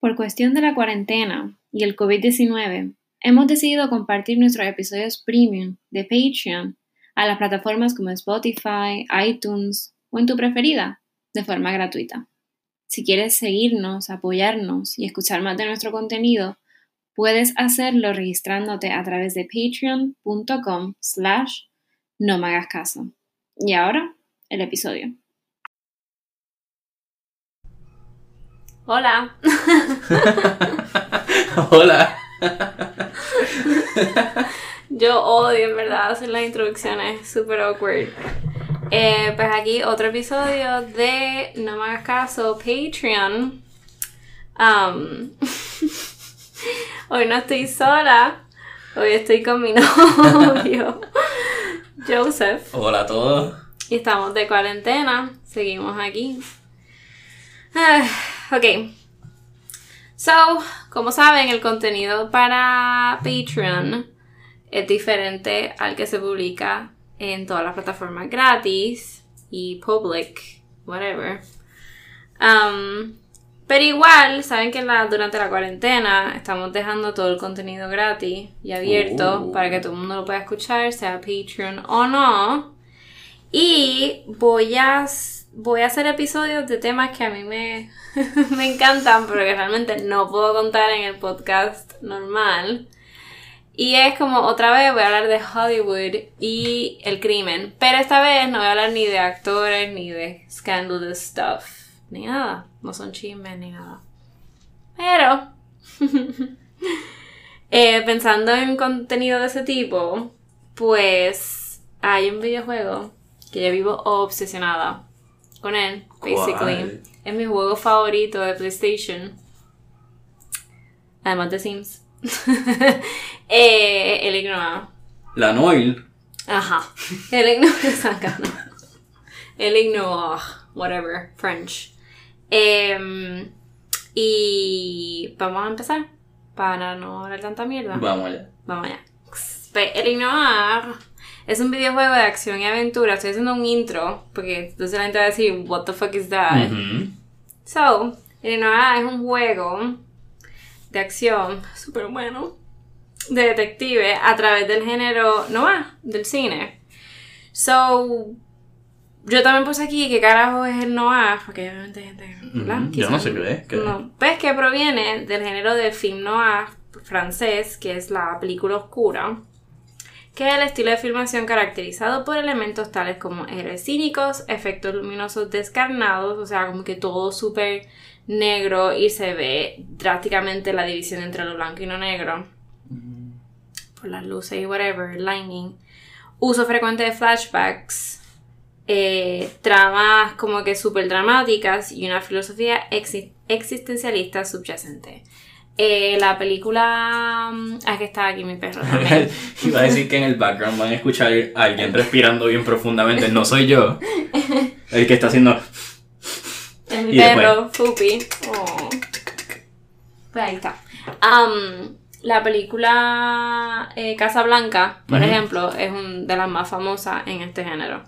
Por cuestión de la cuarentena y el COVID-19, hemos decidido compartir nuestros episodios premium de Patreon a las plataformas como Spotify, iTunes o en tu preferida, de forma gratuita. Si quieres seguirnos, apoyarnos y escuchar más de nuestro contenido, puedes hacerlo registrándote a través de patreon.com slash no hagas caso. Y ahora, el episodio. Hola. Hola. Yo odio, en verdad, hacer las introducciones super awkward. Eh, pues aquí otro episodio de No me hagas caso, Patreon. Um, hoy no estoy sola. Hoy estoy con mi novio, Joseph. Hola a todos. Y estamos de cuarentena. Seguimos aquí. Ah, ok. So, como saben, el contenido para Patreon es diferente al que se publica en todas las plataformas gratis y public, whatever. Um, pero igual, saben que la, durante la cuarentena estamos dejando todo el contenido gratis y abierto Oh. para que todo el mundo lo pueda escuchar, sea Patreon o no. Y voy a, voy a hacer episodios de temas que a mí me, me encantan, pero que realmente no puedo contar en el podcast normal. Y es como otra vez voy a hablar de Hollywood y el crimen. Pero esta vez no voy a hablar ni de actores, ni de scandalous stuff, ni nada. No son chismes ni nada. Pero, eh, pensando en contenido de ese tipo, pues hay un videojuego que yo vivo obsesionada con él, basically. ¿Cuál? Es mi juego favorito de PlayStation. Además de Sims. eh, el Ignore. La Noil. Ajá. El Ignore. Sacana. El Ignore. Whatever. French. Em, y vamos a empezar. Para no hablar tanta mierda. Vamos allá. Vamos allá. Pues, El Ignorar es un videojuego de acción y aventura. Estoy haciendo un intro porque entonces la gente va a decir, ¿What the fuck is that? Ujú. So, El Ignorar es un juego de acción súper bueno de detective a través del género noir, del cine. So, yo también puse aquí qué carajo es el noir, porque obviamente hay gente, ¿verdad? Ujú. Yo no sé qué es. ¿qué es? no. Ves que proviene del género del film noir francés, que es la película oscura, que es el estilo de filmación caracterizado por elementos tales como héroes cínicos, efectos luminosos descarnados, o sea, como que todo súper negro y se ve drásticamente la división entre lo blanco y lo negro por las luces y whatever, el lighting. Uso frecuente de flashbacks, eh, tramas como que súper dramáticas y una filosofía exi- existencialista subyacente. Eh, la película... mm, Ah, que está aquí mi perro también. Iba a decir que en el background van a escuchar a alguien respirando bien profundamente. No soy yo. El que está haciendo. Es mi Y perro, Fupi. Oh. Pues ahí está. Am, la película eh, Casa Blanca, por ejemplo, es una de las más famosas en este género.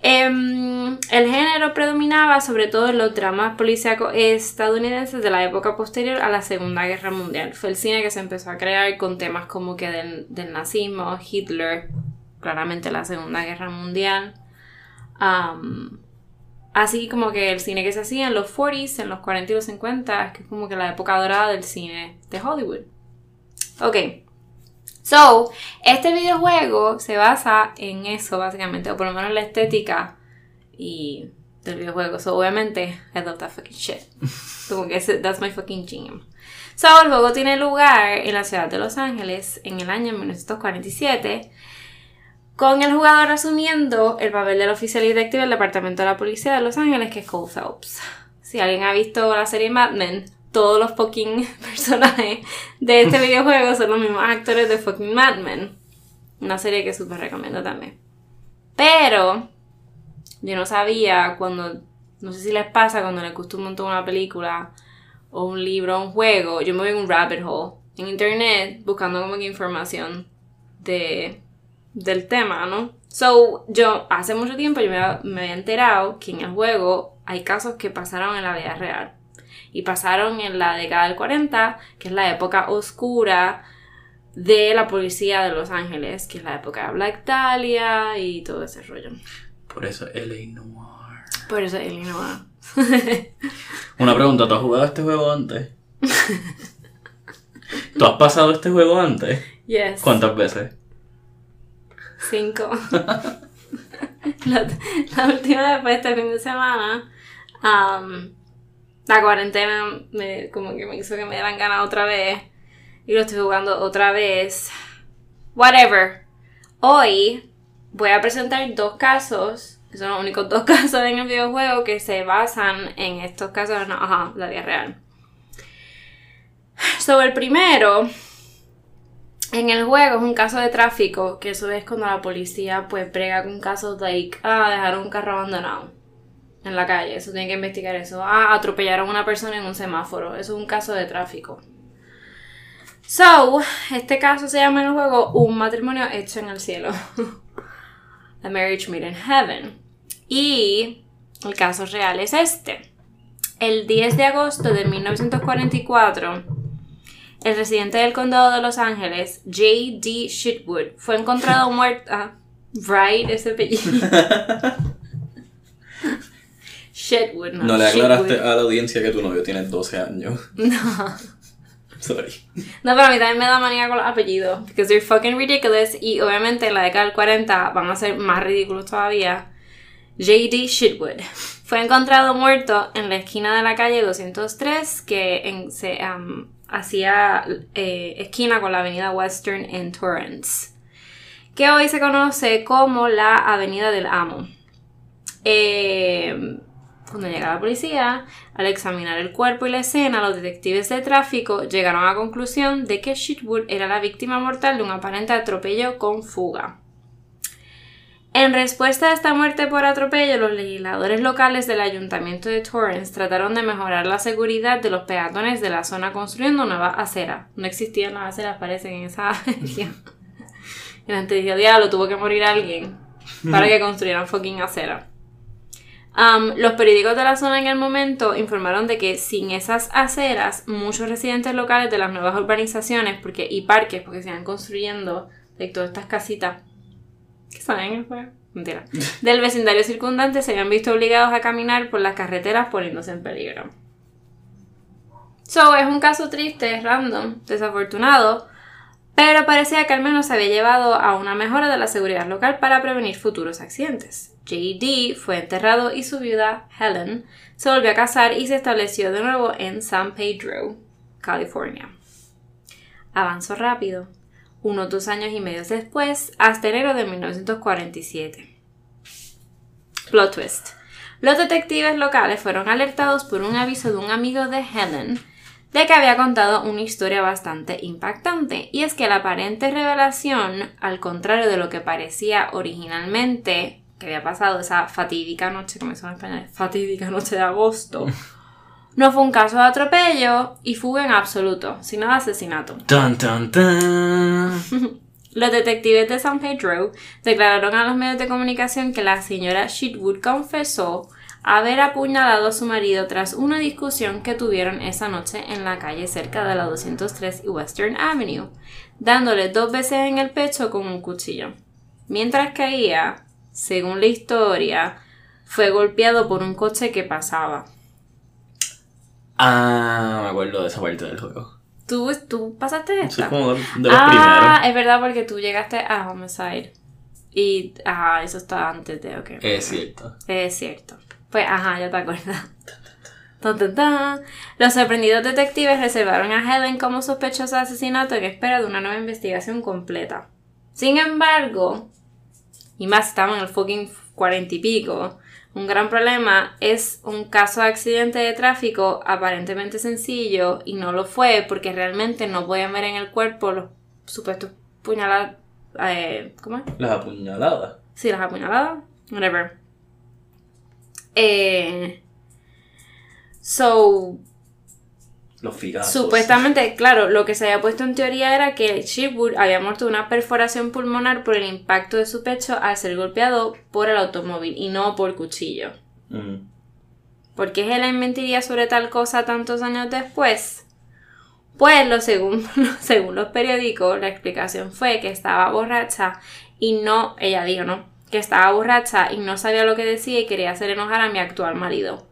Em, el género predominaba sobre todo en los dramas policíacos estadounidenses de la época posterior a la Segunda Guerra Mundial. Fue el cine que se empezó a crear con temas como que del, nazismo, Hitler, claramente la Segunda Guerra Mundial. Así como que el cine que se hacía en los 40s, en los 40 y los 50, que es como que la época dorada del cine de Hollywood. Ok. So, este videojuego se basa en eso, básicamente, o por lo menos la estética y del videojuego. So, obviamente, I love that fucking shit. Como que that's my fucking jam. So, el juego tiene lugar en la ciudad de Los Ángeles en el año 1947 con el jugador asumiendo el papel del oficial y detective del Departamento de la Policía de Los Ángeles, que es Cole Phelps. Si alguien ha visto la serie Mad Men, todos los fucking personajes de este videojuego son los mismos actores de fucking Mad Men. Una serie que súper recomiendo también. Pero yo no sabía cuando, no sé si les pasa cuando les gusta un montón una película o un libro o un juego, yo me voy en un rabbit hole en internet buscando como que información de del tema, ¿no? So, yo hace mucho tiempo yo me, me había enterado que en el juego hay casos que pasaron en la vida real. Y pasaron en la década del 40, que es la época oscura de la policía de Los Ángeles, que es la época de Black Dahlia y todo ese rollo. Por eso L.A. Noir. Por eso L.A. Noir. Una pregunta, ¿tú has jugado este juego antes? ¿Tú has pasado este juego antes? Yes. ¿Cuántas veces? Cinco. la, la última vez fue este fin de semana. am, la cuarentena me, como que me hizo que me dieran ganas otra vez. Y lo estoy jugando otra vez. Whatever. Hoy voy a presentar dos casos, que son los únicos dos casos en el videojuego que se basan en estos casos, no, ajá, la vida real. So, el primero en el juego es un caso de tráfico, que eso es cuando la policía pues brega con casos like, ah, dejaron un carro abandonado en la calle, eso tiene que investigar eso. Ah, atropellaron a una persona en un semáforo, eso es un caso de tráfico. So, este caso se llama en el juego Un matrimonio hecho en el cielo. A marriage made in heaven. Y el caso real es este. El 10 de agosto de 1944, el residente del condado de Los Ángeles, J.D. Shitwood, fue encontrado muerto. Ah, right, ese apellido. Shitwood, no. No le Shitwood. aclaraste a la audiencia que tu novio tiene 12 años. No. Sorry. No, pero a mí también me da manía con los apellidos. Because they're fucking ridiculous. Y obviamente en la década del 40 van a ser más ridículos todavía. J.D. Shitwood fue encontrado muerto en la esquina de la calle 203 que en- se um, hacía eh, esquina con la avenida Western en Torrance. Que hoy se conoce como la Avenida del Amo. Eh, cuando llega la policía, al examinar el cuerpo y la escena, los detectives de tráfico llegaron a la conclusión de que Shitwood era la víctima mortal de un aparente atropello con fuga. En respuesta a esta muerte por atropello, los legisladores locales del ayuntamiento de Torrance trataron de mejorar la seguridad de los peatones de la zona construyendo nuevas aceras. No existían las aceras, parecen, en esa la gente dijo, diablo, tuvo que morir alguien para que construyeran fucking acera. Um, los periódicos de la zona en el momento informaron de que sin esas aceras, muchos residentes locales de las nuevas urbanizaciones porque, y parques, porque se iban construyendo de todas estas casitas que salen en el juego, mentira, del vecindario circundante se habían visto obligados a caminar por las carreteras poniéndose en peligro. So, es un caso triste, random, desafortunado, pero parecía que al menos se había llevado a una mejora de la seguridad local para prevenir futuros accidentes. JD fue enterrado y su viuda, Helen, se volvió a casar y se estableció de nuevo en San Pedro, California. Avanzó rápido, unos dos años y medio después, hasta enero de 1947. Plot twist. Los detectives locales fueron alertados por un aviso de un amigo de Helen de que había contado una historia bastante impactante, y es que la aparente revelación, al contrario de lo que parecía originalmente que había pasado esa fatídica noche, como llama en español, fatídica noche de agosto, no fue un caso de atropello y fuga en absoluto, sino de asesinato. Tan, tan, tan. Los detectives de San Pedro declararon a los medios de comunicación que la señora Shitwood confesó haber apuñalado a su marido tras una discusión que tuvieron esa noche en la calle cerca de la 203 y Western Avenue, dándole dos veces en el pecho con un cuchillo. Mientras caía, según la historia, fue golpeado por un coche que pasaba. Ah, me acuerdo de esa parte del juego. ¿Tú, tú pasaste esta? es como de, de los ah, primeros. es verdad porque tú llegaste a Homicide. Y, ajá, eso está antes de, ok. Es cierto. Es cierto. Pues, ajá, ya te acuerdas. Tan, tan, tan. Los sorprendidos detectives reservaron a Helen como sospechosa de asesinato en espera de una nueva investigación completa. Sin embargo, y más estamos en el fucking cuarenta y pico, un gran problema es un caso de accidente de tráfico aparentemente sencillo y no lo fue porque realmente no podían ver en el cuerpo los supuestos puñaladas. Eh, ¿Cómo es? Las apuñaladas. Sí, las apuñaladas. Whatever. Eh, so, Los supuestamente, claro, lo que se había puesto en teoría era que Shipwood había muerto de una perforación pulmonar por el impacto de su pecho al ser golpeado por el automóvil y no por cuchillo. Mm. ¿Por qué Helen mentiría sobre tal cosa tantos años después? Pues lo según, según los periódicos, la explicación fue que estaba borracha y no, ella dijo, ¿no? Que estaba borracha y no sabía lo que decía y quería hacer enojar a mi actual marido.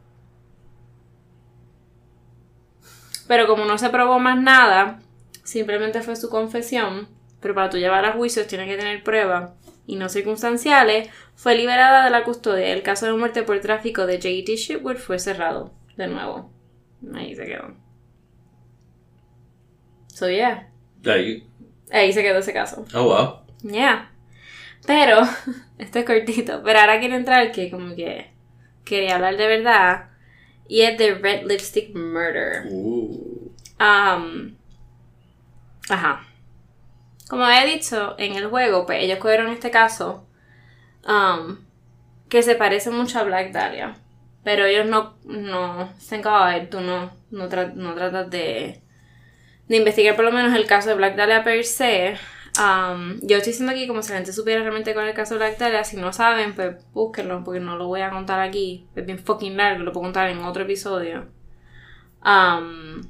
Pero como no se probó más nada, simplemente fue su confesión, pero para tú llevar a juicios tienes que tener pruebas y no circunstanciales, fue liberada de la custodia. El caso de muerte por tráfico de J.T. Shipwood fue cerrado de nuevo. Ahí se quedó. So, yeah. Ahí. Ahí se quedó ese caso. Oh, wow. Yeah. Pero, esto es cortito, pero ahora quiero entrar que como que quería hablar de verdad. Y es de Red Lipstick Murder. Uh. Um, ajá. Como he dicho en el juego, pues ellos cogieron este caso um, que se parece mucho a Black Dahlia. Pero ellos no, no, thank God, tú no, no, tra- no tratas de, de investigar por lo menos el caso de Black Dahlia per se. Um, yo estoy diciendo aquí como si la gente supiera realmente con el caso de Black Dahlia. Si no saben, pues búsquenlo porque no lo voy a contar aquí. Es bien fucking largo, lo puedo contar en otro episodio. Um,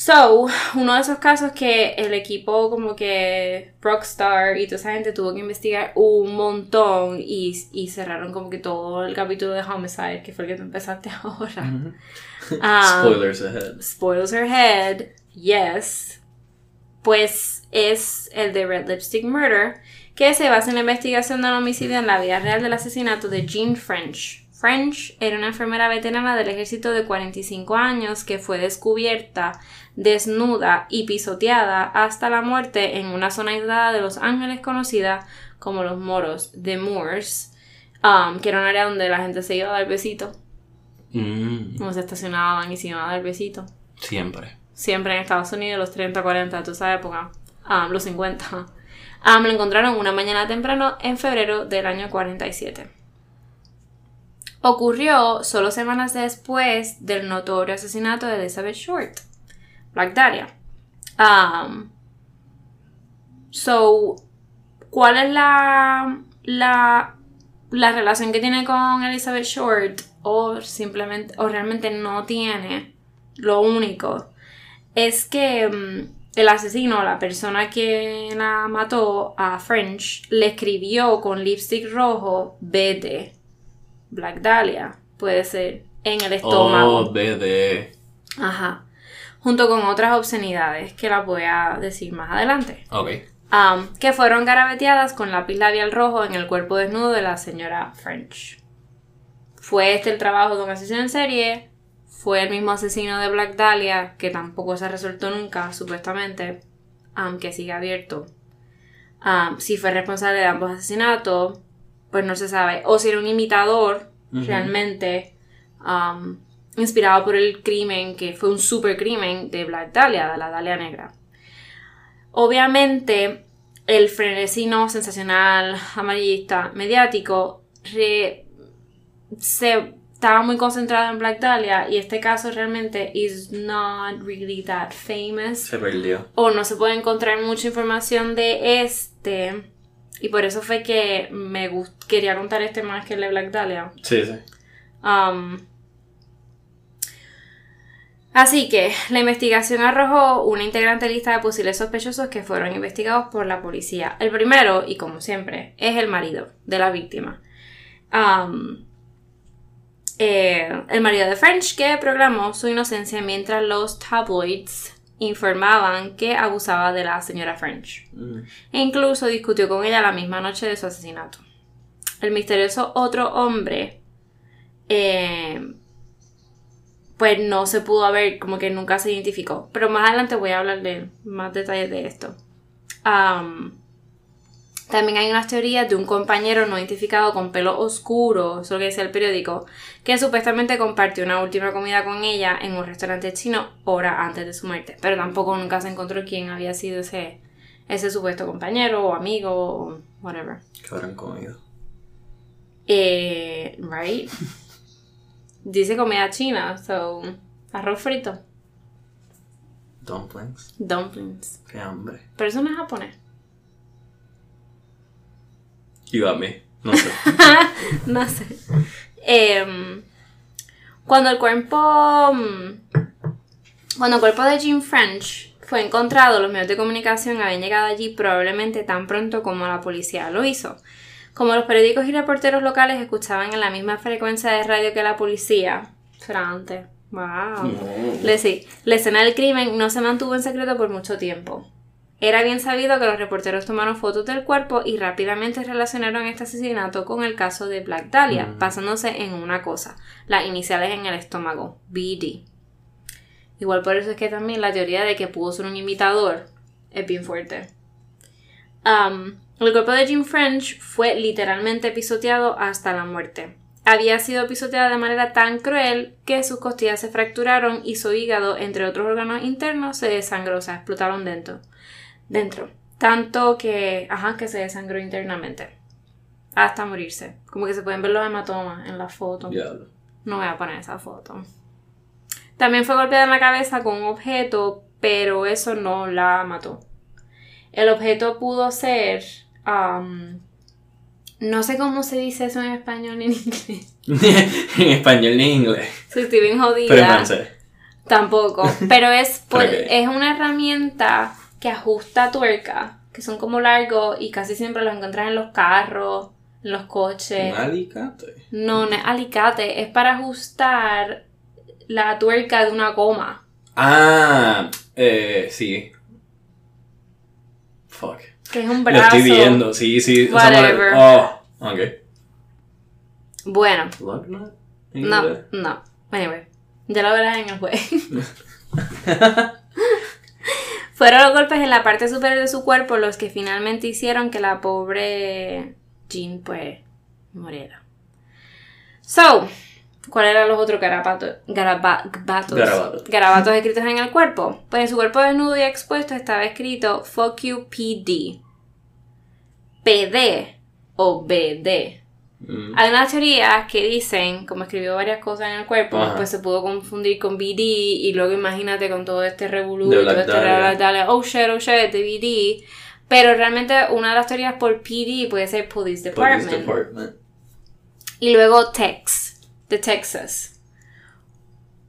So, uno de esos casos que el equipo como que Rockstar y toda esa gente tuvo que investigar un montón y, y cerraron como que todo el capítulo de Homicide, que fue el que tú empezaste ahora. Um, Spoilers ahead. Spoilers ahead, yes. Pues es el de Red Lipstick Murder, que se basa en la investigación del homicidio en la vida real del asesinato de Jean French. French era una enfermera veterana del ejército de 45 años que fue descubierta desnuda y pisoteada hasta la muerte en una zona aislada de Los Ángeles conocida como los Moros de Moors, um, que era un área donde la gente se iba a dar besito, Mm, donde se estacionaban y se iban a dar besito. siempre. Siempre en Estados Unidos, los 30, 40, toda esa época, um, los 50. Um, lo encontraron una mañana temprano en febrero del año 47. Ocurrió solo semanas después del notorio asesinato de Elizabeth Short, Black Dahlia. Um, so, ¿cuál es la, la, la relación que tiene con Elizabeth Short? O simplemente, o realmente no tiene. Lo único es que mm, el asesino, la persona que la mató a French, le escribió con lipstick rojo, vete. Black Dahlia, puede ser, en el estómago. Oh, bebé. Ajá. Junto con otras obscenidades que las voy a decir más adelante. Ok. Um, que fueron garabeteadas con lápiz labial rojo en el cuerpo desnudo de la señora French. Fue este el trabajo de un asesino en serie. Fue el mismo asesino de Black Dahlia, que tampoco se resuelto nunca, supuestamente, aunque sigue abierto. Um, si fue responsable de ambos asesinatos, pues no se sabe. O si era un imitador, realmente, um, inspirado por el crimen, que fue un super crimen de Black Dahlia, de la Dahlia Negra. Obviamente, el frenesino sensacional, amarillista, mediático, re- se estaba muy concentrado en Black Dahlia y este caso realmente is not really that famous Se perdió. o no se puede encontrar mucha información de este y por eso fue que me quería contar este más que el de Black Dahlia. Sí, sí. Um, así que la investigación arrojó una integrante lista de posibles sospechosos que fueron investigados por la policía. El primero, y como siempre, es el marido de la víctima. Um, eh, el marido de French que proclamó su inocencia mientras los tabloids informaban que abusaba de la señora French Mm. e incluso discutió con ella la misma noche de su asesinato. El misterioso otro hombre, eh, pues no se pudo ver, como que nunca se identificó. Pero más adelante voy a hablar de más detalles de esto. También hay unas teorías de un compañero no identificado con pelo oscuro, eso es lo que decía el periódico, que supuestamente compartió una última comida con ella en un restaurante chino hora antes de su muerte. Pero tampoco nunca se encontró quién había sido ese, ese supuesto compañero o amigo o whatever. ¿Qué habrán comido? Eh, right? Dice comida china, so arroz frito, Dumplings. dumplings. Qué hambre. Pero eso no es japonés. You got me. No sé. no sé. Em, cuando el cuerpo. mm, Cuando el cuerpo de Jim French fue encontrado, los medios de comunicación habían llegado allí probablemente tan pronto como la policía lo hizo. Como los periódicos y reporteros locales escuchaban en la misma frecuencia de radio que la policía, Frante, wow. Le sí, la escena del crimen no se mantuvo en secreto por mucho tiempo. Era bien sabido que los reporteros tomaron fotos del cuerpo y rápidamente relacionaron este asesinato con el caso de Black Dahlia, basándose en una cosa, las iniciales en el estómago, BD. Igual por eso es que también la teoría de que pudo ser un imitador es bien fuerte. Um, el cuerpo de Jim French fue literalmente pisoteado hasta la muerte. Había sido pisoteado de manera tan cruel que sus costillas se fracturaron y su hígado, entre otros órganos internos, se desangró, o sea, explotaron dentro. Dentro. Tanto que, ajá, que se desangró internamente. Hasta morirse. Como que se pueden ver los hematomas en la foto. Diablo. No voy a poner esa foto. También fue golpeada en la cabeza con un objeto, pero eso no la mató. El objeto pudo ser. no sé cómo se dice eso en español ni en inglés. en español ni en inglés. Si estoy bien jodida. Pero en francés. Tampoco. Pero es, por- es una herramienta que ajusta tuerca, que son como largos y casi siempre los encuentras en los carros, en los coches. Un alicate. No, no es alicate, es para ajustar la tuerca de una goma. Ah, eh, sí. Fuck. Que es un Lo brazo. estoy viendo, sí, sí. Whatever. Oh, ok. Bueno, no, no. Anyway, ya lo verás en el juego. Fueron los golpes en la parte superior de su cuerpo los que finalmente hicieron que la pobre Jean pues muriera. So, ¿cuáles eran los otros garabatos? Garaba- gatos, Garabatos. garabatos escritos en el cuerpo? Pues en su cuerpo desnudo y expuesto estaba escrito Fuck you PD. PD o BD. Mm. Hay unas teorías que dicen, como escribió varias cosas en el cuerpo, Ajá. pues se pudo confundir con BD y luego imagínate con todo este revolú todo este Dahlia, oh shit, oh shit, de BD. Pero realmente una de las teorías por PD puede ser Police Department. Police Department. Y luego Tex, de Texas.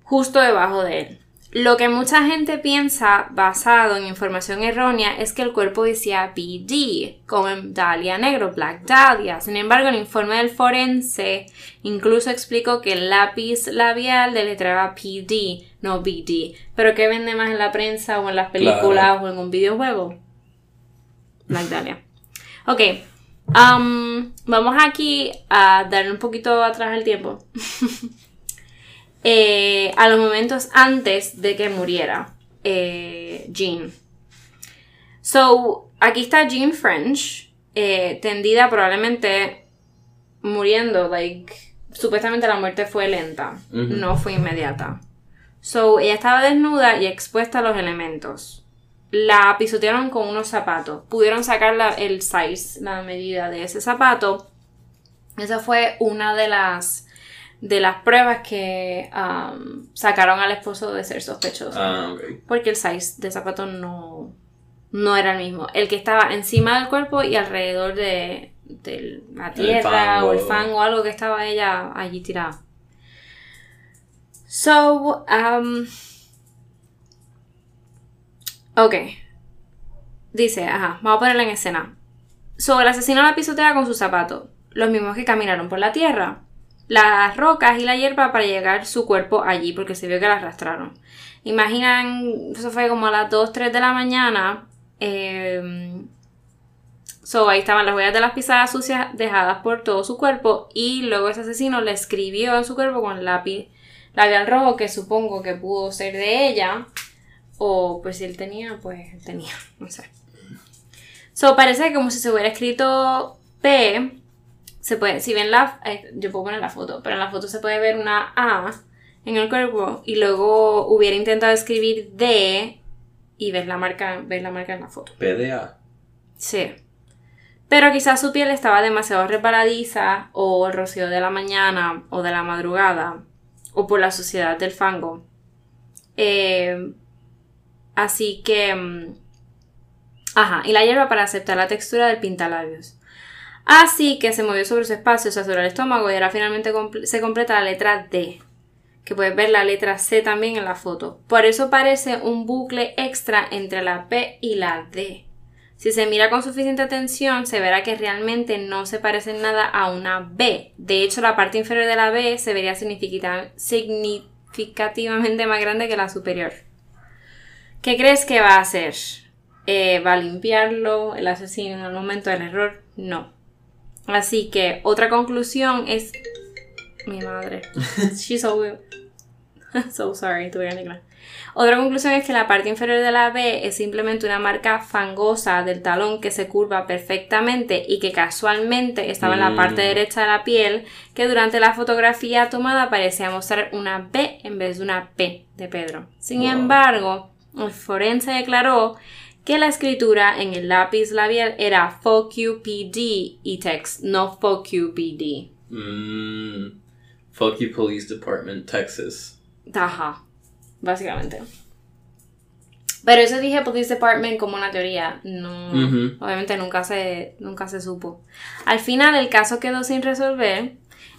Justo debajo de él. Lo que mucha gente piensa, basado en información errónea, es que el cuerpo decía BD, como en Dahlia Negro, Black Dahlia. Sin embargo, el informe del forense incluso explicó que el lápiz labial deletraba PD, no BD. Pero ¿qué vende más en la prensa o en las películas Claro. o en un videojuego? Black Dahlia. Ok. um, vamos aquí a darle un poquito atrás el tiempo. Eh, a los momentos antes de que muriera eh, Jean. So, aquí está Jean French, eh, tendida probablemente muriendo, like, supuestamente la muerte fue lenta, no fue inmediata. So, ella estaba desnuda y expuesta a los elementos. La pisotearon con unos zapatos. Pudieron sacar la- el size, la medida de ese zapato. Esa fue una de las de las pruebas que um, sacaron al esposo de ser sospechoso. Ah, ok. Porque el size de zapato no, no era el mismo. El que estaba encima del cuerpo y alrededor de, de la tierra o el fango. fango, algo que estaba ella allí tirada. So, um, ok. Dice, ajá, vamos a ponerla en escena. So, el asesino la pisotea con sus zapatos, los mismos que caminaron por la tierra, las rocas y la hierba para llegar su cuerpo allí, porque se vio que la arrastraron. Imaginan, eso fue como a las 2, 3 de la mañana. eh, so, ahí estaban las huellas de las pisadas sucias dejadas por todo su cuerpo. Y luego ese asesino le escribió en su cuerpo con lápiz labial rojo, que supongo que pudo ser de ella. O pues si él tenía, pues él tenía, no sé. So, parece como si se hubiera escrito P. Se puede, si ven la, eh, yo puedo poner la foto, pero en la foto se puede ver una A en el cuerpo y luego hubiera intentado escribir D y ves la marca, ves la marca en la foto. PDA. Sí. Pero quizás su piel estaba demasiado resbaladiza o el rocío de la mañana o de la madrugada o por la suciedad del fango. Eh, así que... mm, Ajá, y la hierba para aceptar la textura del pintalabios. Así que se movió sobre su espacio, se aseguró el estómago y ahora finalmente se completa la letra D. Que puedes ver la letra C también en la foto. Por eso parece un bucle extra entre la P y la D. Si se mira con suficiente atención, se verá que realmente no se parece nada a una B. De hecho, la parte inferior de la B se vería significa- significativamente más grande que la superior. ¿Qué crees que va a hacer? Eh, ¿Va a limpiarlo el asesino en el momento del error? No. Así que otra conclusión es... Mi madre. She's so... so sorry, tuve que. Otra conclusión es que la parte inferior de la B es simplemente una marca fangosa del talón que se curva perfectamente y que casualmente estaba en la Mm. parte derecha de la piel, que durante la fotografía tomada parecía mostrar una B en vez de una P de Pedro. Sin Wow. embargo, el forense declaró que la escritura en el lápiz labial era fuck you PD y text, no fuck you PD. Mm, fuck you, Police Department, Texas. Ajá, básicamente. Pero eso dije Police Department como una teoría. No, obviamente nunca se, nunca se supo. Al final el caso quedó sin resolver.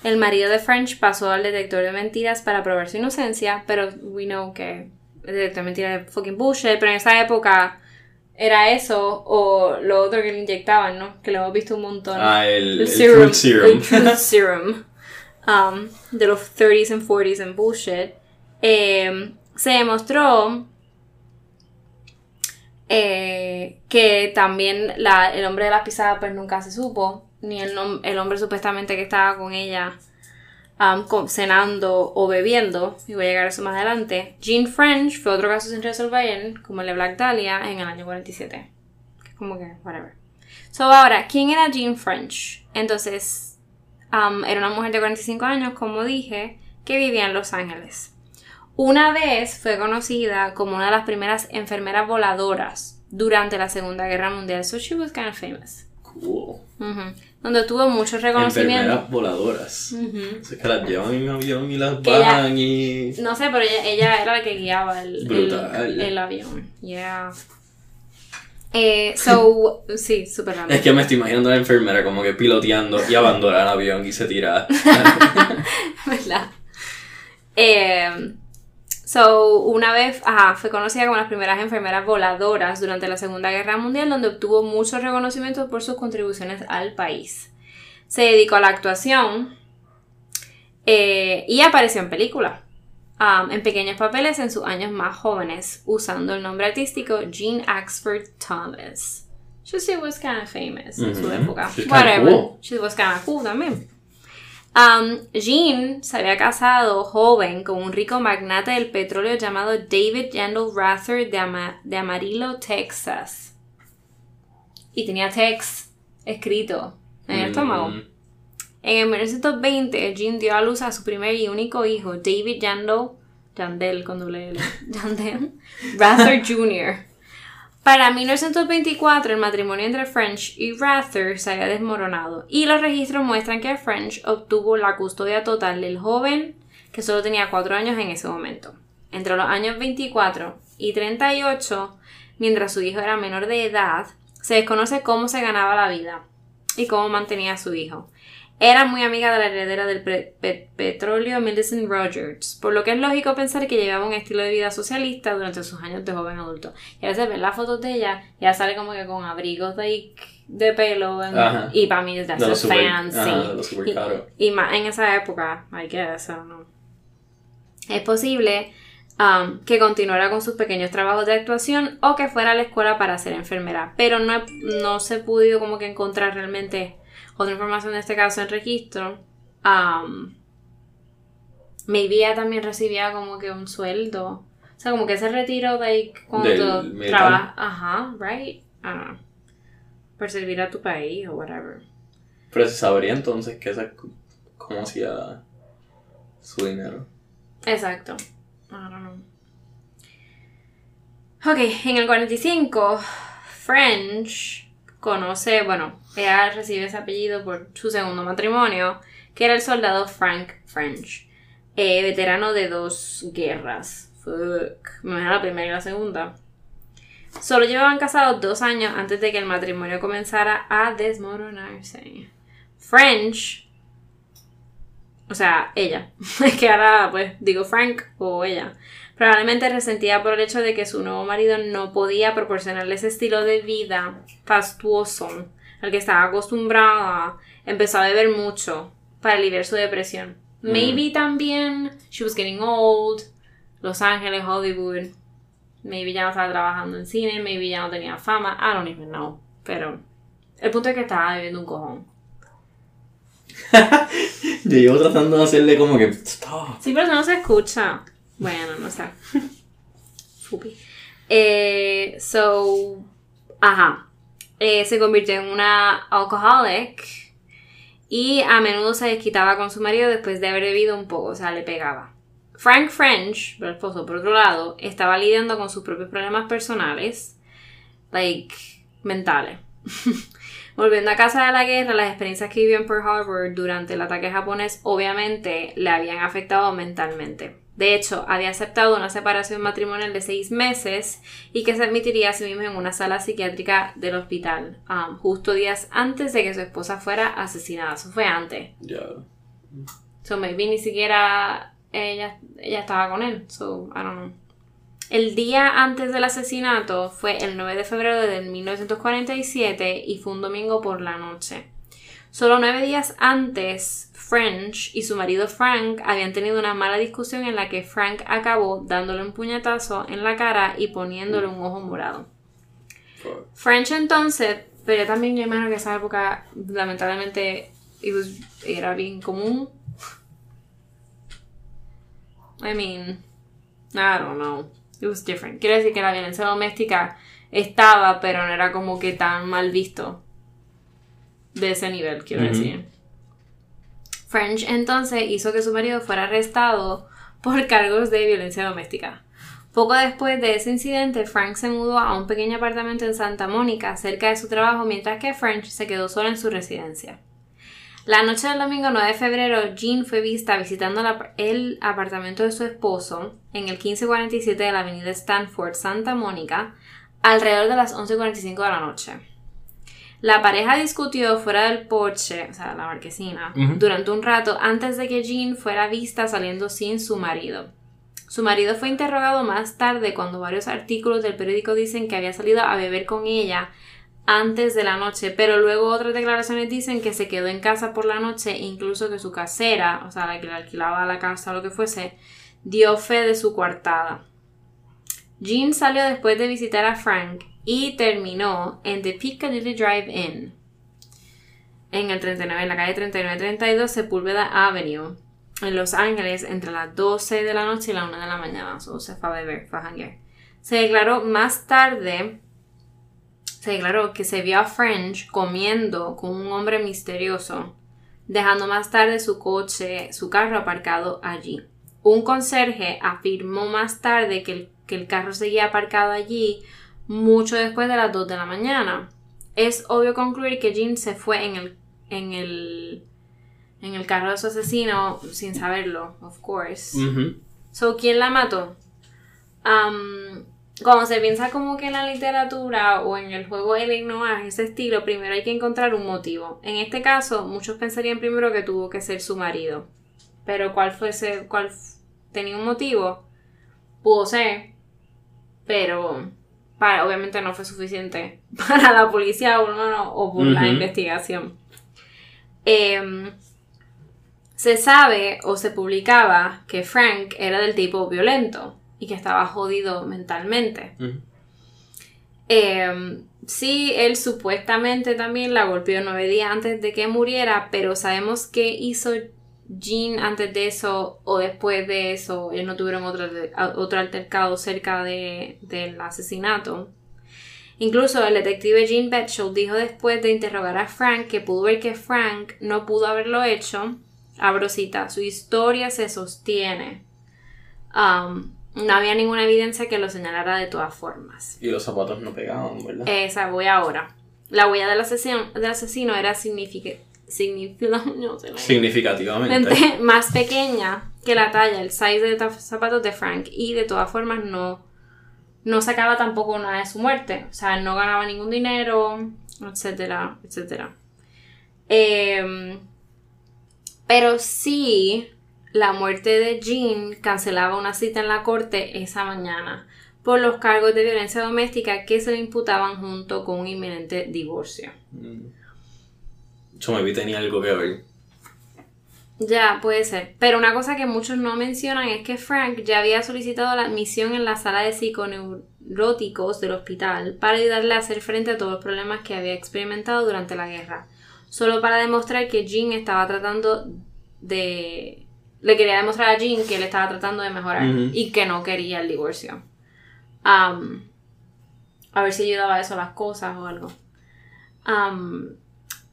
El marido de French pasó al detector de mentiras para probar su inocencia, pero we know que el detector de mentiras es fucking bullshit, pero en esa época era eso o lo otro que le inyectaban, ¿no? Que lo hemos visto un montón. Ah, el, El el serum. Serum. El truth serum. um, de los 30s and 40s and bullshit. Eh, se demostró eh, que también la- el hombre de las pisadas pues nunca se supo, ni el, el hombre supuestamente que estaba con ella um, cenando o bebiendo, y voy a llegar a eso más adelante. Jean French fue otro caso sin resolver, como el de Black Dahlia, en el año 47. Que es como que, whatever. So, ahora, ¿quién era Jean French? Entonces, era una mujer de 45 años, como dije, que vivía en Los Ángeles. Una vez fue conocida como una de las primeras enfermeras voladoras durante la Segunda Guerra Mundial. So she was kind of famous. Cool. Ujú. Donde tuvo mucho reconocimiento. Enfermeras voladoras. Ujú. O sea, que las llevan en avión y las bajan y... No sé, pero ella, ella era la que guiaba el, el, el avión. Yeah. Eh, so, sí, súper. Es que me estoy imaginando a la enfermera como que piloteando y abandona el avión y se tira. ¿verdad? Eh, so, una vez, ajá, fue conocida como las primeras enfermeras voladoras durante la Segunda Guerra Mundial, donde obtuvo muchos reconocimientos por sus contribuciones al país. Se dedicó a la actuación eh, y apareció en películas, um, en pequeños papeles en sus años más jóvenes, usando el nombre artístico Jean Axford Thomas. She she was kind of famous en su época. She's Whatever. cool. She was kind of cool también. Um, Jean se había casado joven con un rico magnate del petróleo llamado David Yandel Rather de, Ama- de Amarillo, Texas. Y tenía Tex escrito en el estómago. Mm, En 1920, Jean dio a luz a su primer y único hijo, David Yandel, Yandel con doble L, Yandel Rather Jr. Para 1924, el matrimonio entre French y Rather se había desmoronado y los registros muestran que French obtuvo la custodia total del joven que solo tenía 4 años en ese momento. Entre los años 24 y 38, mientras su hijo era menor de edad, se desconoce cómo se ganaba la vida y cómo mantenía a su hijo. Era muy amiga de la heredera del pre- pe- petróleo Millicent Rogers, por lo que es lógico pensar que llevaba un estilo de vida socialista durante sus años de joven adulto. Y a veces ver las fotos de ella, ya sale como que con abrigos de, de pelo, en- y para mí so super- fancy. ajá, los super Y- y más en esa época, I guess, I don't know. Es posible um, que continuara con sus pequeños trabajos de actuación o que fuera a la escuela para ser enfermera, pero no, no se podido como que encontrar realmente otra información de este caso en registro. Um, maybe ella también recibía como que un sueldo. O sea, como que ese retiro de cuando trabajas. Ajá, right? I don't know. Por servir a tu país o whatever. Pero se sabría entonces que esa, cómo hacía su dinero. Exacto. I don't know. Ok, en el 45, French conoce, bueno, ella recibe ese apellido por su segundo matrimonio, que era el soldado Frank French, eh, veterano de dos guerras. Fuck. Me la primera y la segunda. Solo llevaban casados dos años antes de que el matrimonio comenzara a desmoronarse. French, o sea, ella, que ahora pues digo Frank o ella, probablemente resentía por el hecho de que su nuevo marido no podía proporcionarle ese estilo de vida fastuoso al que estaba acostumbrada. Empezó a beber mucho para aliviar su depresión. Maybe también she was getting old, Los Ángeles, Hollywood. Maybe ya no estaba trabajando en cine, maybe ya no tenía fama, I don't even know. Pero el punto es que estaba bebiendo un cojón. Yo llevo tratando de hacerle como que. Stop. Sí, pero eso no se escucha. Bueno, no sé. Fupi. Eh, so, ajá. Eh, se convirtió en una alcoholic y a menudo se desquitaba con su marido después de haber bebido un poco, o sea, le pegaba. Frank French, el esposo, por otro lado, estaba lidiando con sus propios problemas personales, like, mentales. Volviendo a casa de la guerra, las experiencias que vivió en Pearl Harbor durante el ataque japonés obviamente le habían afectado mentalmente. De hecho, había aceptado una separación matrimonial de seis meses y que se admitiría a sí mismo en una sala psiquiátrica del hospital, um, justo días antes de que su esposa fuera asesinada. Eso fue antes. Ya. So maybe ni siquiera ella, ella estaba con él. So, I don't know. El día antes del asesinato fue el 9 de febrero de 1947 y fue un domingo por la noche. Solo nueve días antes, French y su marido Frank habían tenido una mala discusión en la que Frank acabó dándole un puñetazo en la cara y poniéndole un ojo morado. French entonces, pero también yo imagino que esa época lamentablemente it was- era bien común. I mean, I don't know. It was different. Quiero decir que la violencia doméstica estaba, pero no era como que tan mal visto. De ese nivel, quiero decir. French entonces hizo que su marido fuera arrestado por cargos de violencia doméstica. Poco después de ese incidente, Frank se mudó a un pequeño apartamento en Santa Mónica, cerca de su trabajo, mientras que French se quedó sola en su residencia. La noche del domingo 9 de febrero, Jean fue vista visitando el apartamento de su esposo en el 1547 de la avenida Stanford, Santa Mónica, alrededor de las 11.45 de la noche. La pareja discutió fuera del porche, o sea, la marquesina, durante un rato antes de que Jean fuera vista saliendo sin su marido. Su marido fue interrogado más tarde cuando varios artículos del periódico dicen que había salido a beber con ella antes de la noche, pero luego otras declaraciones dicen que se quedó en casa por la noche, incluso que su casera, o sea, la que le alquilaba la casa o lo que fuese, dio fe de su coartada. Jean salió después de visitar a Frank y terminó en The Piccadilly Drive-In, en el 39, en la calle 3932 Sepúlveda Avenue, en Los Ángeles, entre las 12 de la noche y la 1 de la mañana. So, se fue a beber, fue a janguear. Se declaró más tarde, se declaró que se vio a French comiendo con un hombre misterioso, dejando más tarde su coche, su carro aparcado allí. Un conserje afirmó más tarde que que el carro seguía aparcado allí mucho después de las 2 de la mañana. Es obvio concluir que Jean se fue en el, en el, en el carro de su asesino sin saberlo, of course. So, ¿quién la mató? Am, cuando se piensa como que en la literatura o en el juego de Noir, ese estilo, primero hay que encontrar un motivo. En este caso, muchos pensarían primero que tuvo que ser su marido. Pero ¿cuál fuese, cuál f- tenía un motivo? Pudo ser, pero para, obviamente no fue suficiente para la policía o, por la investigación. Em, se sabe o se publicaba que Frank era del tipo violento y que estaba jodido mentalmente. Eh, sí, él supuestamente también la golpeó nueve días antes de que muriera, pero sabemos qué hizo Jean antes de eso o después de eso. Ellos no tuvieron otro, otro altercado cerca de- del asesinato. Incluso el detective Jean Betchell dijo después de interrogar a Frank que pudo ver que Frank no pudo haberlo hecho. Abro cita, su historia se sostiene. Um, no había ninguna evidencia que lo señalara de todas formas. Y los zapatos no pegaban, ¿verdad? Esa voy ahora. La huella del asesino, del asesino era signific- signific- no sé, Significativamente. mente más pequeña que la talla, el size de los zapatos de Frank y de todas formas no no sacaba tampoco nada de su muerte. O sea, no ganaba ningún dinero, etcétera, etcétera. Em, pero sí, la muerte de Jean cancelaba una cita en la corte esa mañana por los cargos de violencia doméstica que se le imputaban junto con un inminente divorcio. Yo me vi tenía algo que ver. Ya, puede ser. Pero una cosa que muchos no mencionan es que Frank ya había solicitado la admisión en la sala de psiconeuróticos del hospital para ayudarle a hacer frente a todos los problemas que había experimentado durante la guerra. Solo para demostrar que Jean estaba tratando de... Le quería demostrar a Jean que él estaba tratando de mejorar y que no quería el divorcio a ver si ayudaba eso a las cosas o algo.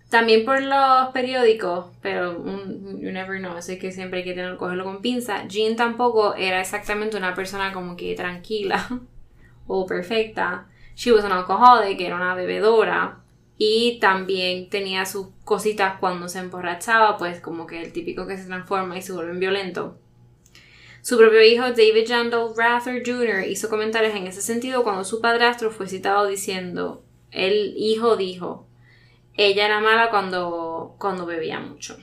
También por los periódicos, pero you never know, así que siempre hay que tener, cogerlo con pinza. Jean tampoco era exactamente una persona como que tranquila o perfecta. She was an alcoholic, era una bebedora. Y también tenía sus cositas cuando se emborrachaba, pues como que el típico que se transforma y se vuelve violento. Su propio hijo David Jandal Rather Jr. hizo comentarios en ese sentido cuando su padrastro fue citado diciendo, el hijo dijo, ella era mala cuando, cuando bebía mucho.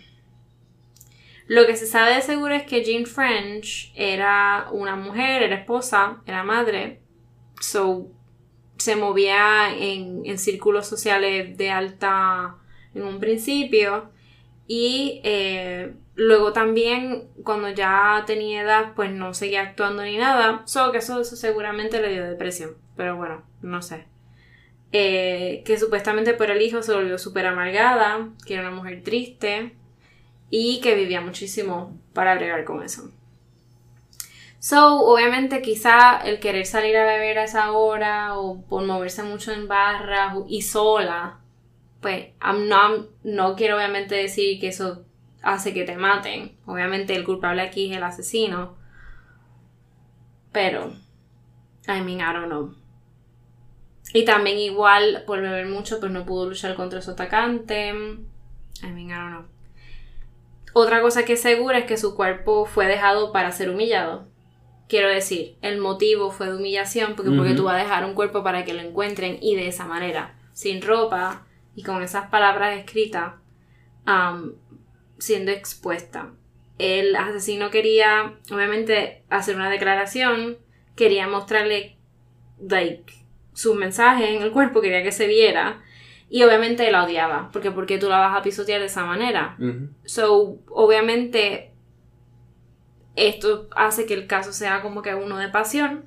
Lo que se sabe de seguro es que Jean French era una mujer, era esposa, era madre, so se movía en, en círculos sociales de alta en un principio y eh, Luego también, cuando ya tenía edad, pues no seguía actuando ni nada. Solo que eso, seguramente le dio depresión. Pero bueno, no sé. Eh, que supuestamente por el hijo se volvió súper amargada, que era una mujer triste y que vivía muchísimo para bregar con eso. So, obviamente quizá el querer salir a beber a esa hora o por moverse mucho en barras y sola, pues no, no quiero obviamente decir que eso hace que te maten. Obviamente el culpable aquí es el asesino. Pero, I mean, I don't know. Y también igual, por beber mucho, pues no pudo luchar contra su atacante. I mean, I don't know. Otra cosa que es segura es que su cuerpo fue dejado para ser humillado. Quiero decir, el motivo fue de humillación porque, porque tú vas a dejar un cuerpo para que lo encuentren y de esa manera, sin ropa y con esas palabras escritas, um, siendo expuesta. El asesino quería, obviamente, hacer una declaración, quería mostrarle, like, su mensaje en el cuerpo, quería que se viera, y obviamente la odiaba, porque ¿por qué tú la vas a pisotear de esa manera? So, obviamente, esto hace que el caso sea como que uno de pasión.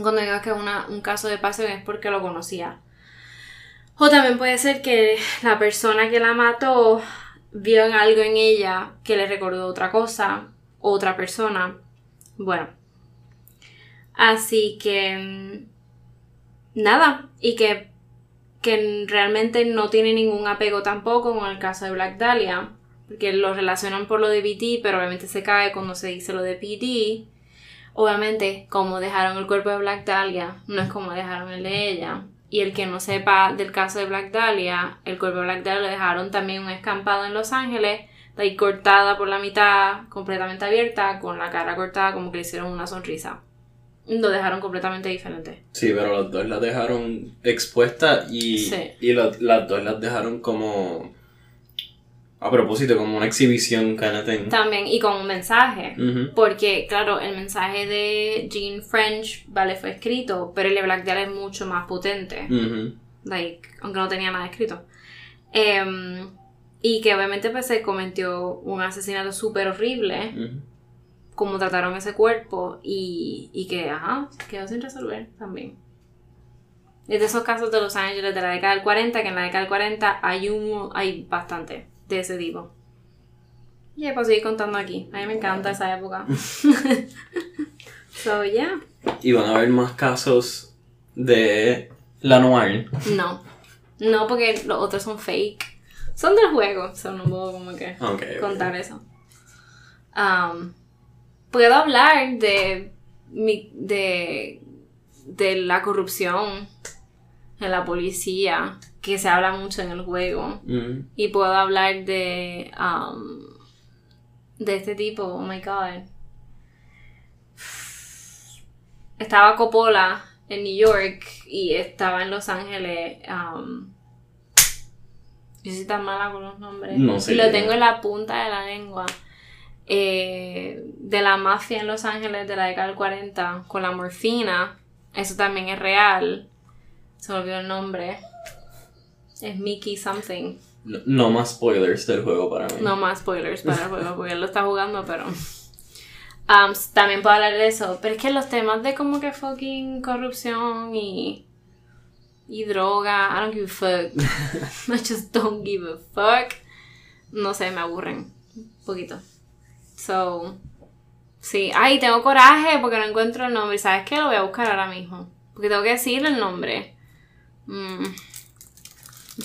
Cuando digas que es un caso de pasión es porque lo conocía. O también puede ser que la persona que la mató vio algo en ella que le recordó otra cosa, otra persona. Bueno. Así que... Nada. Y que, que realmente no tiene ningún apego tampoco con el caso de Black Dahlia. Porque lo relacionan por lo de BT, pero obviamente se cae cuando se dice lo de PD. Obviamente, como dejaron el cuerpo de Black Dahlia, no es como dejaron el de ella. Y el que no sepa del caso de Black Dahlia, el cuerpo de Black Dahlia lo dejaron también un escampado en Los Ángeles, ahí cortada por la mitad, completamente abierta, con la cara cortada, como que le hicieron una sonrisa. Lo dejaron completamente diferente. Sí, pero los dos la dejaron expuesta y, y las dos las dejaron como a propósito, como una exhibición kind También, y con un mensaje. Porque, claro, el mensaje de Jean French, vale, fue escrito, pero el de Black Dahlia es mucho más potente. Like, aunque no tenía nada escrito. Em, y que obviamente pues se cometió un asesinato súper horrible. Como trataron ese cuerpo. Y, y que, ajá, quedó sin resolver también. Es de esos casos de Los Ángeles de la década del 40, que en la década del 40 hay un hay bastante de ese tipo. Y yeah, pues seguir contando aquí. A mí me encanta esa época. so, yeah. ¿Y van a haber más casos de la noir? No. No, porque los otros son fake. Son del juego, so no puedo como que contar eso. Um, puedo hablar de, de, de la corrupción en la policía que se habla mucho en el juego. Mm. Y puedo hablar de. Um, de este tipo, oh my god. Estaba Coppola en New York y estaba en Los Ángeles. Um, yo soy tan mala con los nombres. No sé. Y lo tengo en la punta de la lengua. Eh, de la mafia en Los Ángeles de la década del 40 con la morfina. Eso también es real. Se me olvidó el nombre. Es Mickey something. No, más spoilers del juego para mí. No más spoilers para el juego porque él lo está jugando, pero. Um, también puedo hablar de eso. Pero es que los temas de como que fucking corrupción y. y droga. I don't give a fuck. I just don't give a fuck. No sé, me aburren. Un poquito. So. Sí. Ay, tengo coraje porque no encuentro el nombre. ¿Sabes qué? Lo voy a buscar ahora mismo. Porque tengo que decirle el nombre. Mm.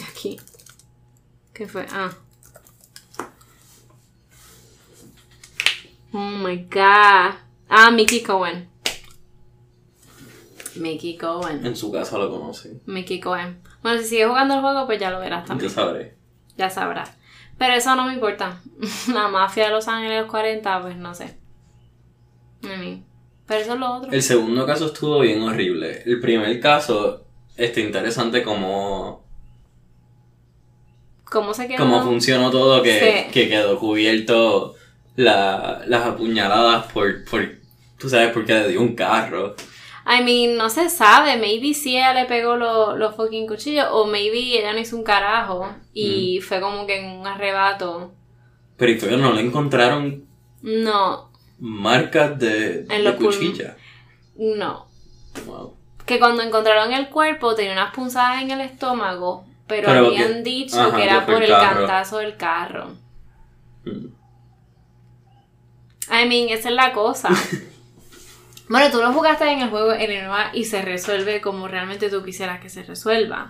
Aquí. ¿Qué fue? Ah. Oh my god. Ah, Mickey Cohen. Mickey Cohen. En su casa lo conoce. Mickey Cohen. Bueno, si sigues jugando el juego, pues ya lo verás también. Ya sabré. Ya sabrás. Pero eso no me importa. La mafia de Los Ángeles 40, pues no sé. I mean, pero eso es lo otro. El segundo caso estuvo bien horrible. El primer caso, está interesante como... ¿Cómo se quedó? Cómo funcionó todo, que, que quedó cubierto la, las apuñaladas por, por, tú sabes, porque le dio un carro. I mean, no se sabe, maybe si ella le pegó los fucking cuchillos o maybe ella no hizo un carajo y fue como que en un arrebato. Pero y que no le encontraron no marcas de, de cuchilla. No. Wow. Que cuando encontraron el cuerpo tenía unas punzadas en el estómago, pero, habían dicho que era por el, cantazo del carro. Mm. I mean, esa es la cosa. bueno, tú lo jugaste en el juego en y se resuelve como realmente tú quisieras que se resuelva.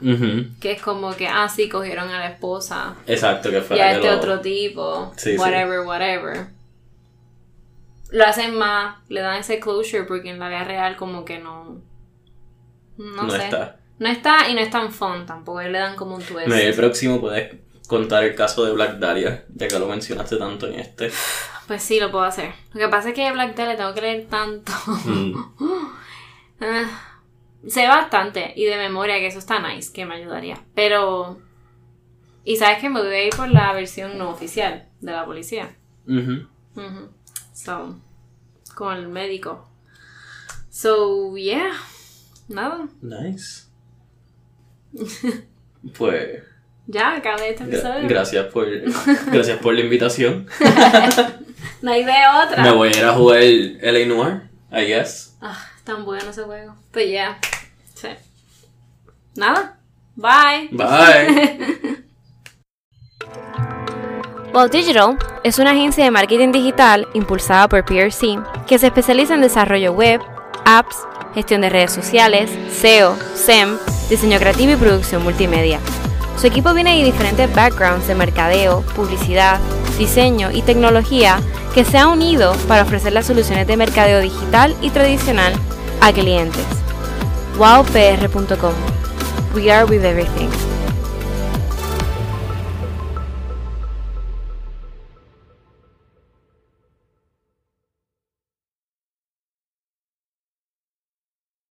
Que es como que, ah, sí, cogieron a la esposa. Exacto, que fue. Y a este otro tipo. whatever, whatever. Lo hacen más, le dan ese closure porque en la vida real como que no... No, no está. No está y no es tan fun tampoco, le dan como un twist. el próximo puedes contar el caso de Black Dahlia, ya que lo mencionaste tanto en este. Pues sí, lo puedo hacer. Lo que pasa es que Black Dahlia tengo que leer tanto. Mm. Ah, sé bastante y de memoria que eso está nice, que me ayudaría. Pero... Y sabes que me voy a ir por la versión no oficial de la policía. Mhm. So, con el médico. So, yeah. Nada. Nice. pues ya, acabé este episodio. gracias por, gracias por la invitación. no hay de otra. Me voy a ir a jugar el LA Noir, I guess. Ah, tan bueno ese juego. Pues ya. Sí. Nada. Bye. Bye. Walt Digital es una agencia de marketing digital impulsada por PRC que se especializa en desarrollo web, apps, gestión de redes sociales, SEO, SEM, diseño creativo y producción multimedia. Su equipo viene de diferentes backgrounds de mercadeo, publicidad, diseño y tecnología que se han unido para ofrecer las soluciones de mercadeo digital y tradicional a clientes. wowpr.com We are with everything.